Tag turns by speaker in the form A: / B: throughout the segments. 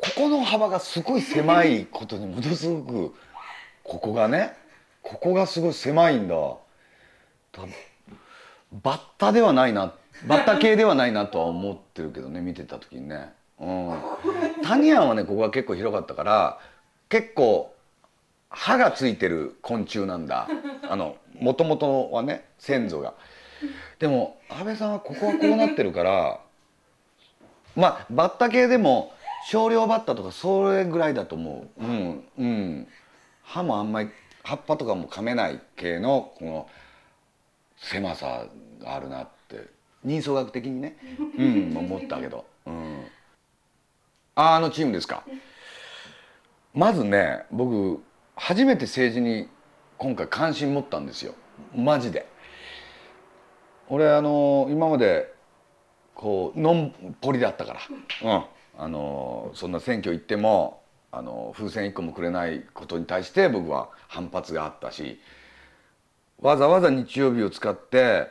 A: ここの幅がすごい狭いことにものすごくここがねここがすごい狭いんだ。バッタではないなバッタ系ではないなとは思ってるけどね見てた時にね。うん。タニアンはねここが結構広かったから結構歯がついてる昆虫なんだ。あのもともとはね先祖が。でも安倍さんはここはこうなってるからまあバッタ系でも少量バッタとかそれぐらいだと思う。うんうん。歯もあんまり葉っぱとかも噛めない系のこの狭さがあるなって。人相学的にね。うん思ったけど、うん、ああのチームですか。まずね僕初めて政治に今回関心持ったんですよ。マジで。俺あの今までこうのんぽりだったから、うん、あのそんな選挙行ってもあの風船一個もくれないことに対して僕は反発があったしわざわざ日曜日を使って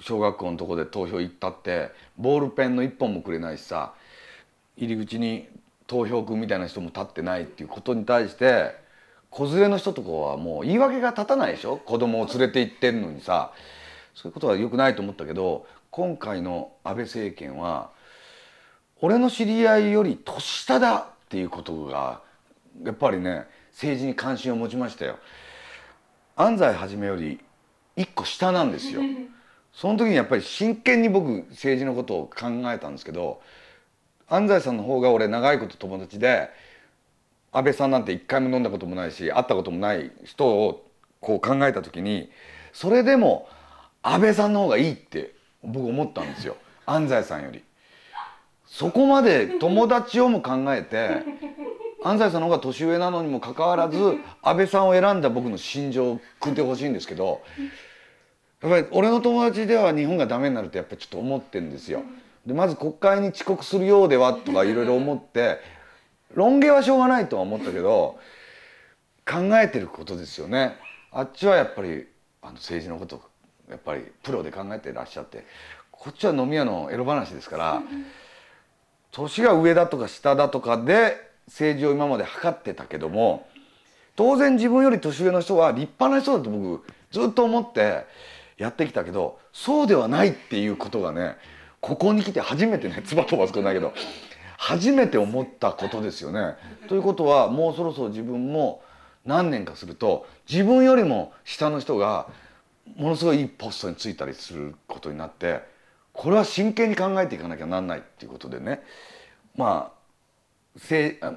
A: 小学校のとこで投票行ったってボールペンの一本もくれないしさ入り口に投票君みたいな人も立ってないっていうことに対して子連れの人とかはもう言い訳が立たないでしょ？子供を連れて行ってんのにさ。そういうことは良くないと思ったけど今回の安倍政権は俺の知り合いより年下だっていうことがやっぱりね政治に関心を持ちましたよ。安西はじめより一個下なんですよ。その時にやっぱり真剣に僕政治のことを考えたんですけど安西さんの方が俺長いこと友達で安倍さんなんて一回も飲んだこともないし会ったこともない人をこう考えた時にそれでも安倍さんの方がいいって僕思ったんですよ安西さんより。そこまで友達をも考えて安西さんの方が年上なのにもかかわらず安倍さんを選んだ僕の心情を組んでほしいんですけどやっぱり俺の友達では日本がダメになるってやっぱりちょっと思ってるんですよ。でまず国会に遅刻するようではとかいろいろ思って論議はしょうがないとは思ったけど考えてることですよね。あっちはやっぱりあの政治のことやっぱりプロで考えてらっしゃってこっちは飲み屋のエロ話ですから年が上だとか下だとかで政治を今まで測ってたけども当然自分より年上の人は立派な人だと僕ずっと思ってやってきたけどそうではないっていうことがねここに来て初めてね唾飛ばすことないけど初めて思ったことですよね。ということはもうそろそろ自分も何年かすると自分よりも下の人がものすごいいいポストに就いたりすることになってこれは真剣に考えていかなきゃなんないっていうことでね。まあ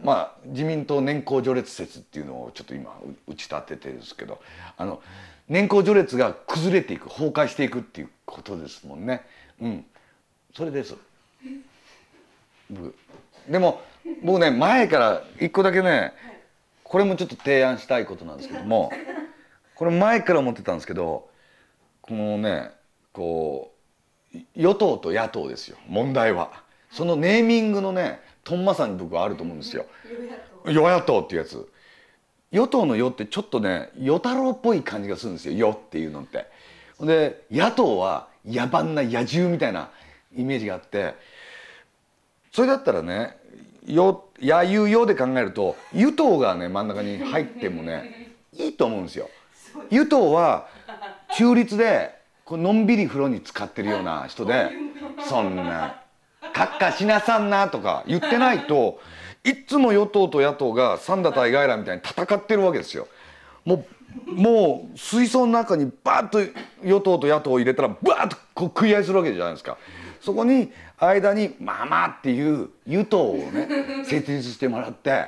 A: まあ、自民党年功序列説っていうのをちょっと今打ち立ててるんですけどあの年功序列が崩れていく崩壊していくっていうことですもんね。うん、それです。でも僕ね前から一個だけねこれもちょっと提案したいことなんですけどもこれ前から思ってたんですけどこのねこう与党と野党ですよ。問題は。そのネーミングのねとんまさに僕はあると思うんですよ。与野党。っていうやつ。与党の「与」ってちょっとね与太郎っぽい感じがするんですよ「与」っていうのって。で野党は野蛮な野獣みたいなイメージがあって。それだったらね「与」「野遊与」で考えると与党がね真ん中に入ってもねいいと思うんですよ。湯党は中立でこのんびり風呂に使ってるような人でそんな「カッカしなさんな」とか言ってないといつも与党と野党が三田対外来みたいに戦ってるわけですよ。もうもう水槽の中にバーッと与党と野党を入れたらバーッとこう食い合いするわけじゃないですか。そこに間に「まあまあ」っていう与党をね設立してもらって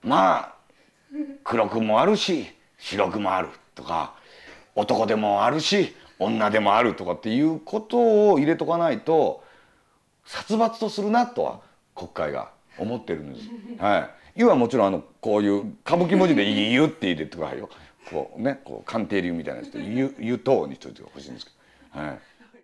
A: まあ黒くもあるし白くもあるとか男でもあるし女でもあるとかっていうことを入れとかないと殺伐とするなとは国会が思ってるんです。はい。湯はもちろんあのこういう歌舞伎文字で「湯」って入れてくださいよ。こうねこう鑑定流みたいなやつで「湯」湯等にしといてほしいんですけど。はい。